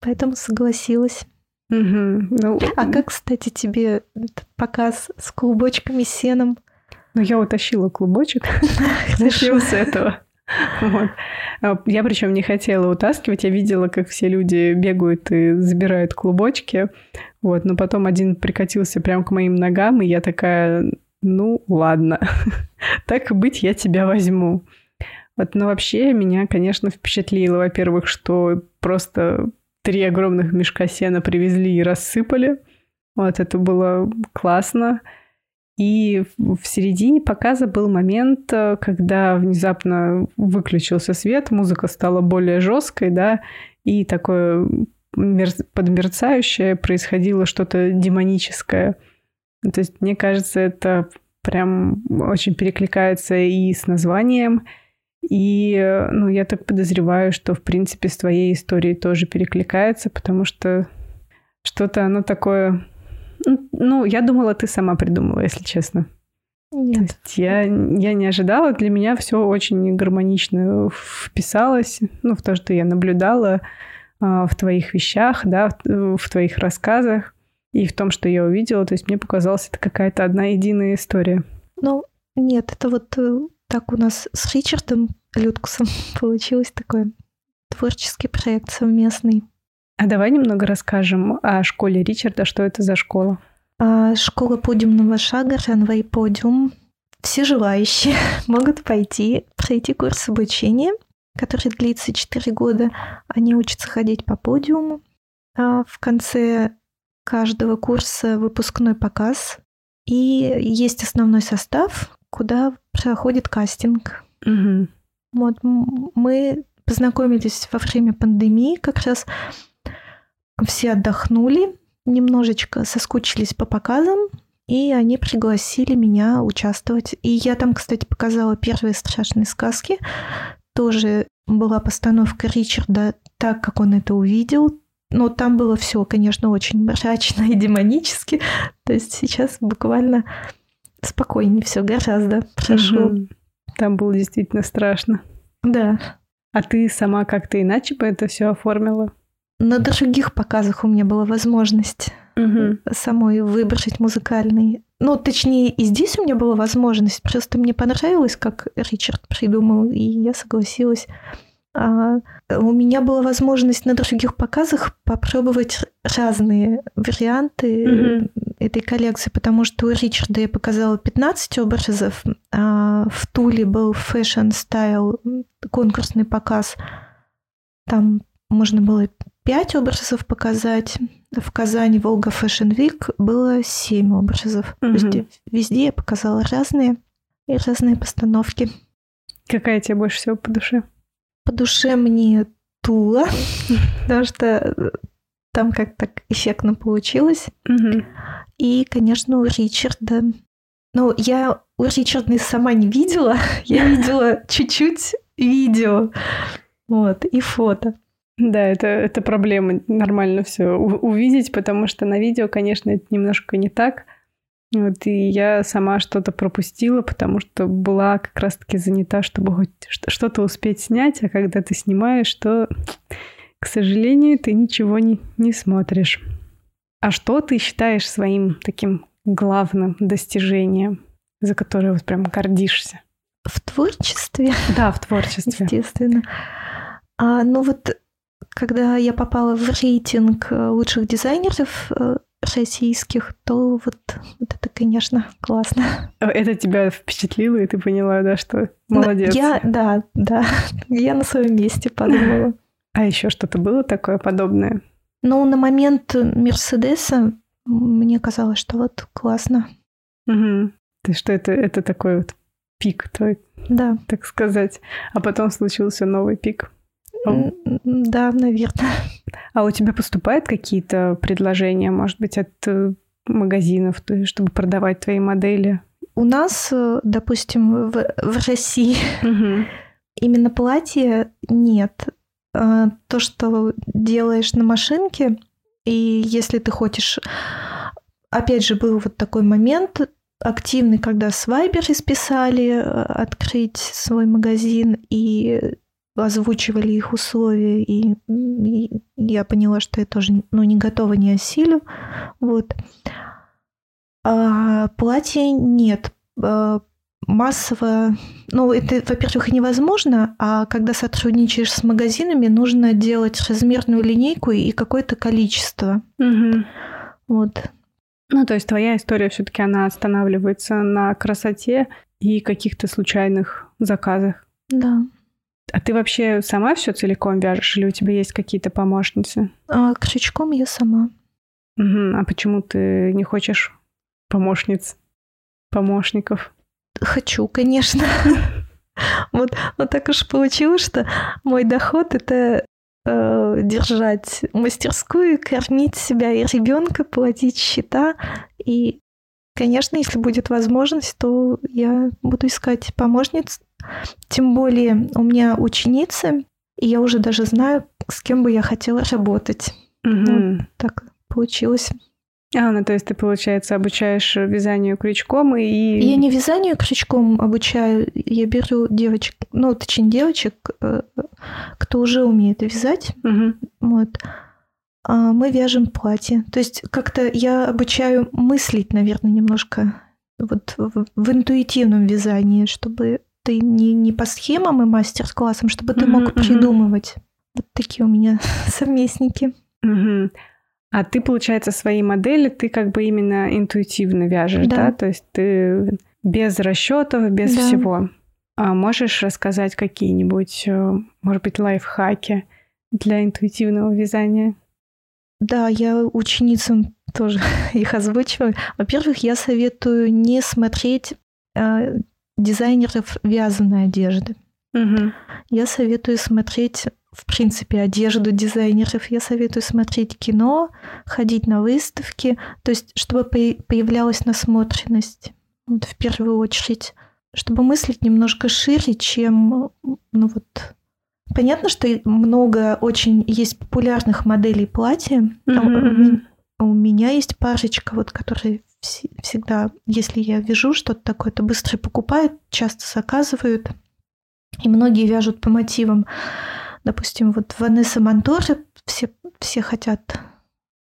Speaker 2: поэтому согласилась. Угу. Ну, а как, кстати, тебе этот показ с клубочками сеном?
Speaker 1: Ну, я утащила клубочек. Начнем с этого. Вот. А, я причем не хотела утаскивать, я видела, как все люди бегают и забирают клубочки. Вот, но потом один прикатился прямо к моим ногам, и я такая, ну ладно, так и быть, я тебя возьму. Вот, но вообще меня, конечно, впечатлило, во-первых, что просто три огромных мешка сена привезли и рассыпали. Вот это было классно. И в середине показа был момент, э, когда внезапно выключился свет, музыка стала более жесткой, да, и такое подмерцающее происходило что-то демоническое. То есть, мне кажется, это прям очень перекликается и с названием, и, э, ну, я так подозреваю, что, в принципе, с твоей историей тоже перекликается, потому что что-то оно такое... Ну, я думала, ты сама придумала, если честно.
Speaker 2: Нет. То есть
Speaker 1: я, я не ожидала. Для меня все очень гармонично вписалось, ну, в то, что я наблюдала а, в твоих вещах, да, в, в твоих рассказах и в том, что я увидела. То есть мне показалось, это какая-то одна единая история.
Speaker 2: Ну, нет, это вот э, так у нас с Ричардом Люткусом получилось такой творческий проект совместный.
Speaker 1: А давай немного расскажем о школе Ричарда. Что это за школа?
Speaker 2: А, школа подиумного шага, Runway Podium. Все желающие могут пойти, пройти курс обучения, который длится 4 года. Они учатся ходить по подиуму. А в конце каждого курса выпускной показ. И есть основной состав, куда проходит кастинг. Угу. Вот мы познакомились во время пандемии, как раз все отдохнули, немножечко соскучились по показам, и они пригласили меня участвовать. И я там, кстати, показала первые страшные сказки. Тоже была постановка Ричарда так, как он это увидел. Но там было все, конечно, очень мрачно и демонически. То есть сейчас буквально спокойнее все гораздо прошло. Угу.
Speaker 1: Там было действительно страшно.
Speaker 2: Да.
Speaker 1: А ты сама как-то иначе бы это все оформила?
Speaker 2: На других показах у меня была возможность угу. самой выбрать музыкальный. Ну, точнее, и здесь у меня была возможность. Просто мне понравилось, как Ричард придумал, и я согласилась. А у меня была возможность на других показах попробовать разные варианты mm-hmm. этой коллекции, потому что у Ричарда я показала 15 образов, а в Туле был Style конкурсный показ. Там можно было пять образов показать. В Казани Волга Fashion Week было семь образов.
Speaker 1: Мгм.
Speaker 2: То есть везде я показала разные и разные постановки.
Speaker 1: Какая тебе больше всего по душе?
Speaker 2: По душе мне Тула, потому что э, там как-то так эффектно получилось. И, конечно, у Ричарда. Ну, я у Ричарда сама не видела. Я видела чуть-чуть видео. Вот, и фото.
Speaker 1: Да, это, это проблема нормально все увидеть, потому что на видео, конечно, это немножко не так. Вот, и я сама что-то пропустила, потому что была как раз-таки занята, чтобы хоть что-то успеть снять, а когда ты снимаешь, то, к сожалению, ты ничего не, не смотришь. А что ты считаешь своим таким главным достижением, за которое вот прям гордишься?
Speaker 2: В творчестве,
Speaker 1: Да, в творчестве.
Speaker 2: естественно. А, ну вот, когда я попала в рейтинг э, лучших дизайнеров э, российских, то вот, вот это, конечно, классно.
Speaker 1: Это тебя впечатлило, и ты поняла, да, что
Speaker 2: Ну,
Speaker 1: молодец.
Speaker 2: Я, да, да, я на своем месте подумала.
Speaker 1: А еще что-то было такое подобное?
Speaker 2: Но на момент Мерседеса мне казалось, что вот классно.
Speaker 1: Угу. Есть что это, это такой вот пик твой,
Speaker 2: Да,
Speaker 1: так сказать. А потом случился новый пик.
Speaker 2: Да, наверное.
Speaker 1: А у тебя поступают какие-то предложения, может быть, от э, магазинов, чтобы продавать твои модели?
Speaker 2: У нас, э, допустим, в, в России
Speaker 1: Угу.
Speaker 2: именно платье нет. А, То, что делаешь на машинке, и если ты хочешь... Опять же, был вот такой момент активный, когда с списали э, открыть свой магазин и озвучивали их условия, и, и я поняла, что я тоже ну, не готова, не осилю. Вот. А платья нет. А, Массово ну, это, во-первых, невозможно, а когда сотрудничаешь с магазинами, нужно делать размерную линейку и какое-то количество.
Speaker 1: Угу.
Speaker 2: Вот.
Speaker 1: Ну, то есть твоя история все-таки она останавливается на красоте и каких-то случайных заказах.
Speaker 2: Да.
Speaker 1: А ты вообще сама все целиком вяжешь, или у тебя есть какие-то помощницы?
Speaker 2: А крючком я сама.
Speaker 1: Мгм. А почему ты не хочешь помощниц, помощников?
Speaker 2: Хочу, конечно. Вот, вот так уж получилось, что мой доход это э, держать мастерскую, кормить себя и ребенка, платить счета. И, конечно, если будет возможность, то я буду искать помощниц. Тем более у меня ученицы, и я уже даже знаю, с кем бы я хотела работать.
Speaker 1: Мгм.
Speaker 2: Так получилось.
Speaker 1: А, ну то есть ты, получается, обучаешь вязанию крючком и...
Speaker 2: Я не вязанию крючком обучаю, я беру девочек, ну, точнее, девочек, э, кто уже умеет вязать,
Speaker 1: Мгм.
Speaker 2: вот, а мы вяжем платье. То есть как-то я обучаю мыслить, наверное, немножко вот в, в интуитивном вязании, чтобы ты не, не по схемам и мастер-классам, чтобы ты мог
Speaker 1: мгм.
Speaker 2: придумывать. Вот такие у меня совместники.
Speaker 1: Мгм. А ты, получается, свои модели ты как бы именно интуитивно вяжешь, да?
Speaker 2: Да.
Speaker 1: То есть ты без расчетов, без
Speaker 2: Да.
Speaker 1: всего. А можешь рассказать какие-нибудь, э, может быть, лайфхаки для интуитивного вязания?
Speaker 2: Да, я ученицам тоже их озвучиваю. Во-первых, я советую не смотреть э, дизайнеров вязаной одежды.
Speaker 1: Мгм.
Speaker 2: Я советую смотреть, в принципе, одежду дизайнеров. Я советую смотреть кино, ходить на выставки, то есть чтобы появлялась насмотренность, вот в первую очередь, чтобы мыслить немножко шире, чем, ну вот, понятно, что много очень есть популярных моделей платья.
Speaker 1: Мгм,
Speaker 2: у меня есть парочка, вот, которые всегда, если я вяжу что-то такое, то быстро покупают, часто заказывают. И многие вяжут по мотивам. Допустим, вот Ванесса Монторе все, все хотят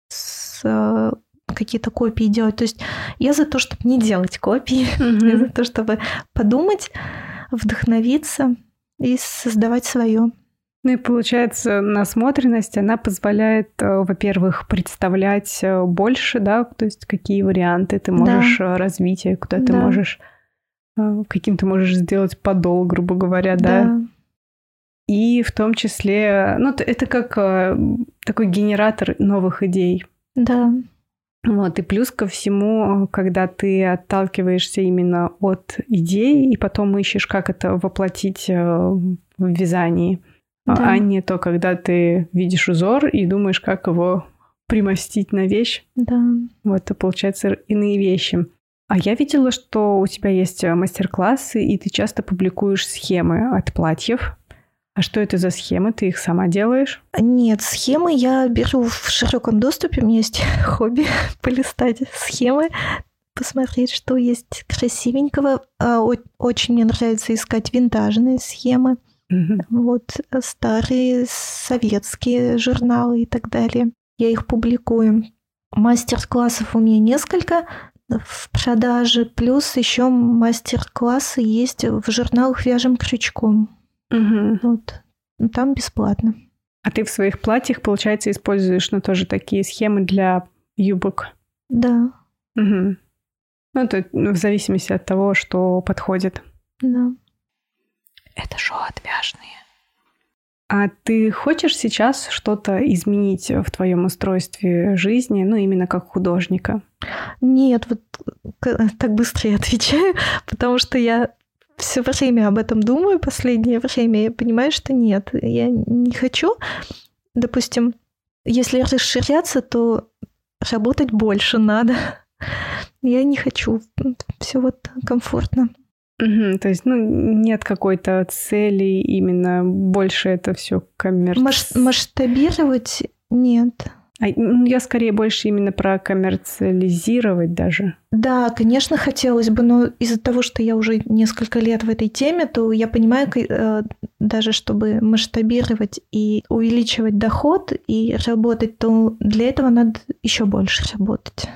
Speaker 2: с, э, какие-то копии делать. То есть я за то, чтобы не делать копии, я за то, чтобы подумать, вдохновиться и создавать свое.
Speaker 1: Ну и получается, насмотренность, она позволяет, э, во-первых, представлять э, больше, да, то есть какие варианты ты можешь э, развития, куда ты
Speaker 2: Да.
Speaker 1: можешь, э, каким ты можешь сделать подол, грубо говоря, да, И в том числе, ну, это как такой генератор новых идей.
Speaker 2: Да.
Speaker 1: Вот, и плюс ко всему, когда ты отталкиваешься именно от идей, и потом ищешь, как это воплотить в вязании, да. а не то, когда ты видишь узор и думаешь, как его примостить на вещь.
Speaker 2: Да.
Speaker 1: Вот, это получается иные вещи. А я видела, что у тебя есть э, мастер-классы, и ты часто публикуешь схемы от платьев. А что это за схемы? Ты их сама делаешь?
Speaker 2: Нет, схемы я беру в широком доступе. У меня есть хобби полистать схемы, посмотреть, что есть красивенького. А, очень мне нравится искать винтажные схемы. Угу. Вот э, старые советские журналы и так далее. Я их публикую. Мастер-классов у меня несколько в продаже, плюс еще мастер-классы есть в журналах «Вяжем крючком». Угу. Вот. Там бесплатно.
Speaker 1: А ты в своих платьях, получается, используешь, ну, тоже такие схемы для юбок?
Speaker 2: Да.
Speaker 1: Угу. Ну, это в зависимости от того, что подходит.
Speaker 2: Да.
Speaker 1: Это шоу отвяжные. А ты хочешь сейчас что-то изменить в твоем устройстве жизни, ну, именно как художника?
Speaker 2: Нет, вот так быстро я отвечаю, потому что я все время об этом думаю, последнее время я понимаю, что нет, я не хочу. Допустим, если расширяться, то работать больше надо. Я не хочу. Все вот комфортно.
Speaker 1: Угу, то есть, ну, нет какой-то цели именно больше это все коммерц...
Speaker 2: Маш- масштабировать нет.
Speaker 1: А, ну, я скорее больше именно про коммерциализировать даже.
Speaker 2: Да, конечно, хотелось бы, но из-за того, что я уже несколько лет в этой теме, то я понимаю, э, даже чтобы масштабировать и увеличивать доход и работать, то для этого надо еще больше работать.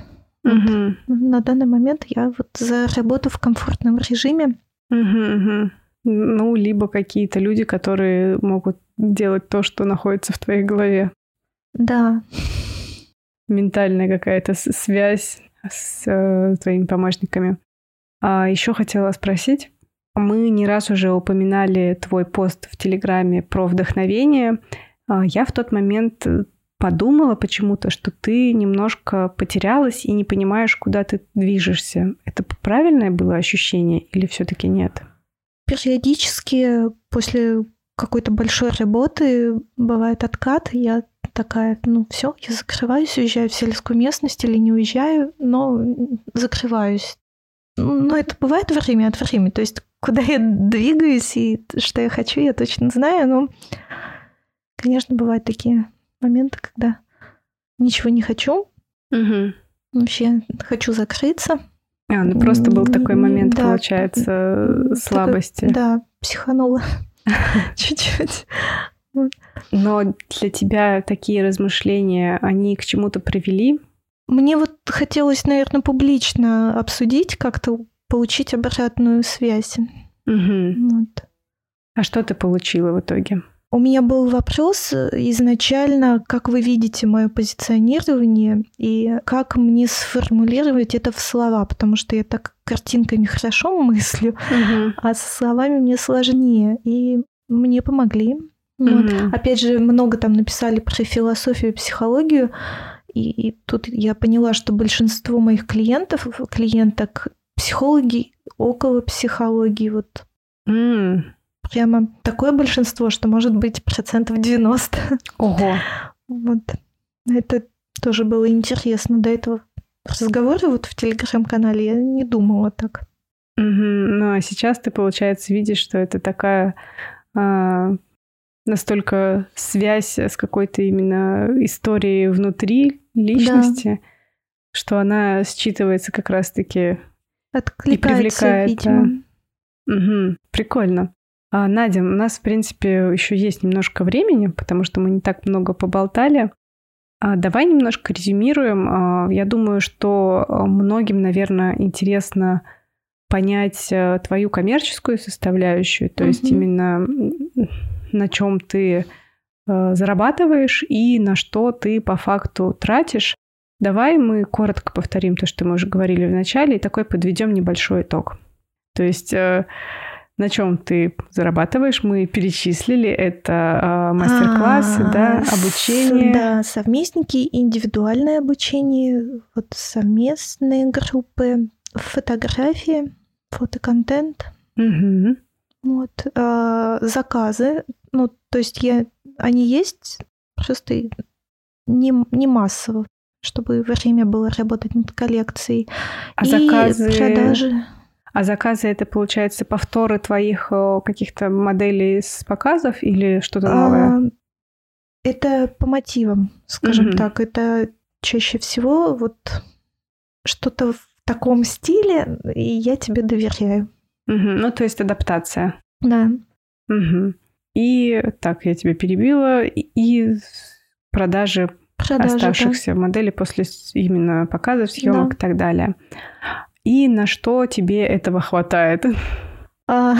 Speaker 2: Угу. Вот. На данный момент я вот за работу в комфортном режиме.
Speaker 1: Угу, угу. Ну, либо какие-то люди, которые могут делать то, что находится в твоей голове.
Speaker 2: Да.
Speaker 1: Ментальная какая-то связь с э, твоими помощниками. А еще хотела спросить. Мы не раз уже упоминали твой пост в Телеграме про вдохновение. А я в тот момент подумала почему-то, что ты немножко потерялась и не понимаешь, куда ты движешься. Это правильное было ощущение или все-таки нет?
Speaker 2: Периодически после какой-то большой работы бывает откат, я такая, ну все, я закрываюсь, уезжаю в сельскую местность или не уезжаю, но закрываюсь. Но это бывает время от времени. То есть, куда я двигаюсь и что я хочу, я точно знаю, но, конечно, бывают такие моменты, когда ничего не хочу.
Speaker 1: Угу.
Speaker 2: Вообще хочу закрыться.
Speaker 1: А, ну просто был такой момент, да, получается, слабости.
Speaker 2: Такой, да, психанула чуть-чуть.
Speaker 1: Но для тебя такие размышления, они к чему-то привели?
Speaker 2: Мне вот хотелось, наверное, публично обсудить, как-то получить обратную связь.
Speaker 1: Угу. Вот. А что ты получила в итоге?
Speaker 2: У меня был вопрос изначально, как вы видите мое позиционирование и как мне сформулировать это в слова, потому что я так картинками хорошо мыслю, угу. а со словами мне сложнее. И мне помогли. Вот. Опять же, много там написали про философию и психологию. И, и тут я поняла, что большинство моих клиентов, клиенток, психологи около психологии. Вот.
Speaker 1: Mm.
Speaker 2: Прямо такое большинство, что может быть процентов 90.
Speaker 1: Ого.
Speaker 2: Вот. Это тоже было интересно. До этого разговора вот в телеграм-канале я не думала так.
Speaker 1: Угу. Ну а сейчас ты, получается, видишь, что это такая а, настолько связь с какой-то именно историей внутри личности, да. что она считывается как раз-таки и привлекает. Видимо. Да. Угу, прикольно. А, Надя, у нас, в принципе, еще есть немножко времени, потому что мы не так много поболтали. А, давай немножко резюмируем. А, я думаю, что многим, наверное, интересно понять э, твою коммерческую составляющую, то mm-hmm. есть именно на чем ты э, зарабатываешь и на что ты по факту тратишь. Давай мы коротко повторим то, что мы уже говорили в начале, и такой подведем небольшой итог. То есть, э, на чем ты зарабатываешь. Мы перечислили это э, мастер-классы, а, да, обучение.
Speaker 2: Да, совместники, индивидуальное обучение, вот совместные группы, фотографии, фотоконтент.
Speaker 1: Угу.
Speaker 2: Вот э, заказы, ну то есть я, они есть, просто не, не массово, чтобы время было работать над коллекцией.
Speaker 1: А
Speaker 2: и
Speaker 1: заказы...
Speaker 2: продажи.
Speaker 1: А заказы это, получается, повторы твоих каких-то моделей с показов или что-то новое? А,
Speaker 2: это по мотивам, скажем mm-hmm. так. Это чаще всего вот что-то в таком стиле, и я тебе доверяю.
Speaker 1: Mm-hmm. Ну, то есть адаптация.
Speaker 2: Да.
Speaker 1: Угу. И так, я тебя перебила. И продажи, продажи оставшихся да. моделей после именно показов, съемок да. и так далее. И на что тебе этого хватает?
Speaker 2: А,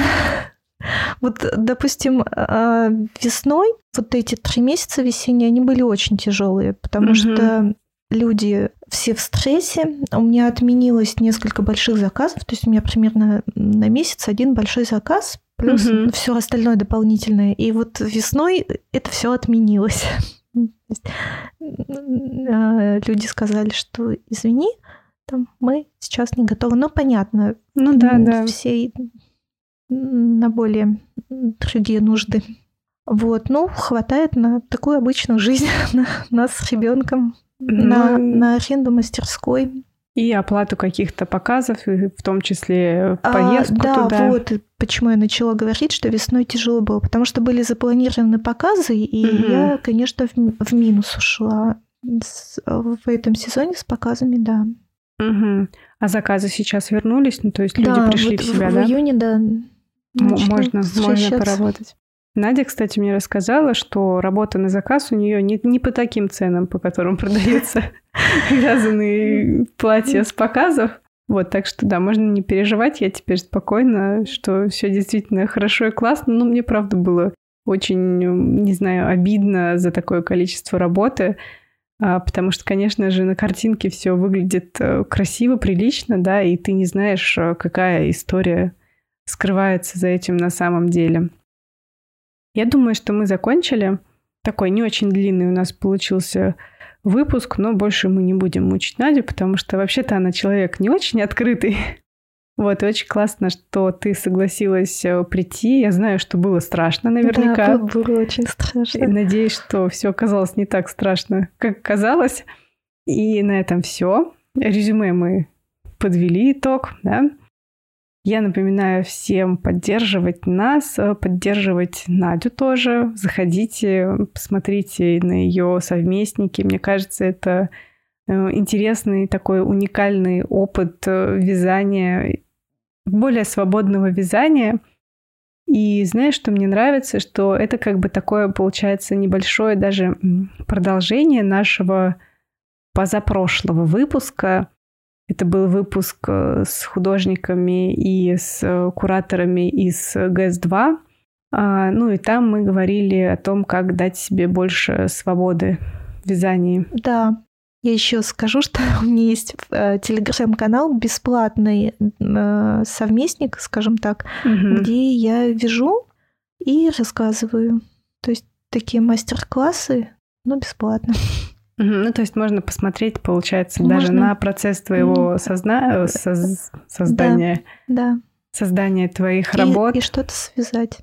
Speaker 2: вот, допустим, а, весной вот эти три месяца весенние, они были очень тяжелые, потому угу. что люди все в стрессе. У меня отменилось несколько больших заказов, то есть у меня примерно на месяц один большой заказ, плюс угу. все остальное дополнительное. И вот весной это все отменилось. А, люди сказали, что извини, там, мы сейчас не готовы. Но понятно.
Speaker 1: Ну да, да.
Speaker 2: Все на более другие нужды. Вот, ну, хватает на такую обычную жизнь, на нас с ребенком, ну, на, на аренду мастерской.
Speaker 1: И оплату каких-то показов, в том числе поездку а,
Speaker 2: да,
Speaker 1: туда.
Speaker 2: Да, вот почему я начала говорить, что весной тяжело было, потому что были запланированы показы, и угу. я, конечно, в, в минус ушла в этом сезоне с показами, да.
Speaker 1: Угу. А заказы сейчас вернулись? Ну, то есть люди
Speaker 2: да,
Speaker 1: пришли
Speaker 2: вот
Speaker 1: в себя,
Speaker 2: в,
Speaker 1: да?
Speaker 2: в июне, да.
Speaker 1: Можно, можно поработать. Надя, кстати, мне рассказала, что работа на заказ у нее не, не по таким ценам, по которым продаются вязаные платья с показов. Вот, так что да, можно не переживать, я теперь спокойна, что все действительно хорошо и классно. Но мне правда было очень, не знаю, обидно за такое количество работы. А, потому что, конечно же, на картинке все выглядит э, красиво, прилично, да, и ты не знаешь, э, какая история скрывается за этим на самом деле. Я думаю, что мы закончили. Такой не очень длинный у нас получился выпуск, но больше мы не будем мучить Надю, потому что вообще-то она человек не очень открытый. Вот, очень классно, что ты согласилась э, прийти. Я знаю, что было страшно наверняка.
Speaker 2: Да, было очень страшно. И
Speaker 1: надеюсь, что все оказалось не так страшно, как казалось. И на этом все. Резюме мы подвели итог, да. Я напоминаю всем поддерживать нас, э, поддерживать Надю тоже. Заходите, посмотрите на ее совместники. Мне кажется, это э, интересный такой уникальный опыт вязания более свободного вязания. И знаешь, что мне нравится, что это как бы такое получается небольшое даже продолжение нашего позапрошлого выпуска. Это был выпуск э, с художниками и с э, кураторами из ГЭС-2. А, ну и там мы говорили о том, как дать себе больше свободы в вязании.
Speaker 2: Да, я еще скажу, что у меня есть э, телеграм-канал бесплатный э, совместник, скажем так, угу. где я вяжу и рассказываю. То есть такие мастер-классы, но бесплатно.
Speaker 1: Ну, то есть можно посмотреть, получается, можно. даже на процесс твоего созна... соз... создания.
Speaker 2: Да, да.
Speaker 1: Создания твоих
Speaker 2: и,
Speaker 1: работ.
Speaker 2: И что-то связать.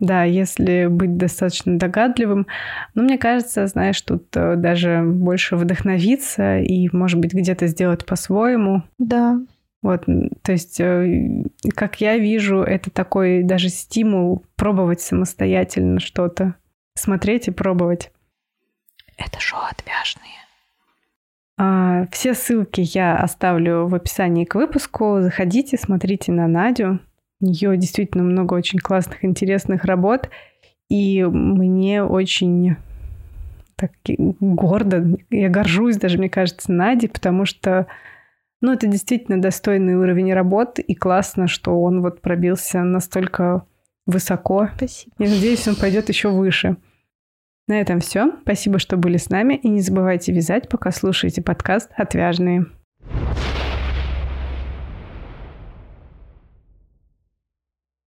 Speaker 1: Да, если быть достаточно догадливым. Но мне кажется, знаешь, тут э, даже больше вдохновиться и, может быть, где-то сделать по-своему.
Speaker 2: Да.
Speaker 1: Вот, то есть, э, как я вижу, это такой даже стимул пробовать самостоятельно что-то. Смотреть и пробовать.
Speaker 2: Это шоу отвяжные.
Speaker 1: А, все ссылки я оставлю в описании к выпуску. Заходите, смотрите на Надю. У нее действительно много очень классных, интересных работ. И мне очень так гордо, я горжусь даже, мне кажется, Надей, потому что ну, это действительно достойный уровень работы, и классно, что он вот пробился настолько высоко.
Speaker 2: Спасибо.
Speaker 1: Я надеюсь, он пойдет еще выше. На этом все. Спасибо, что были с нами. И не забывайте вязать, пока слушаете подкаст «Отвяжные».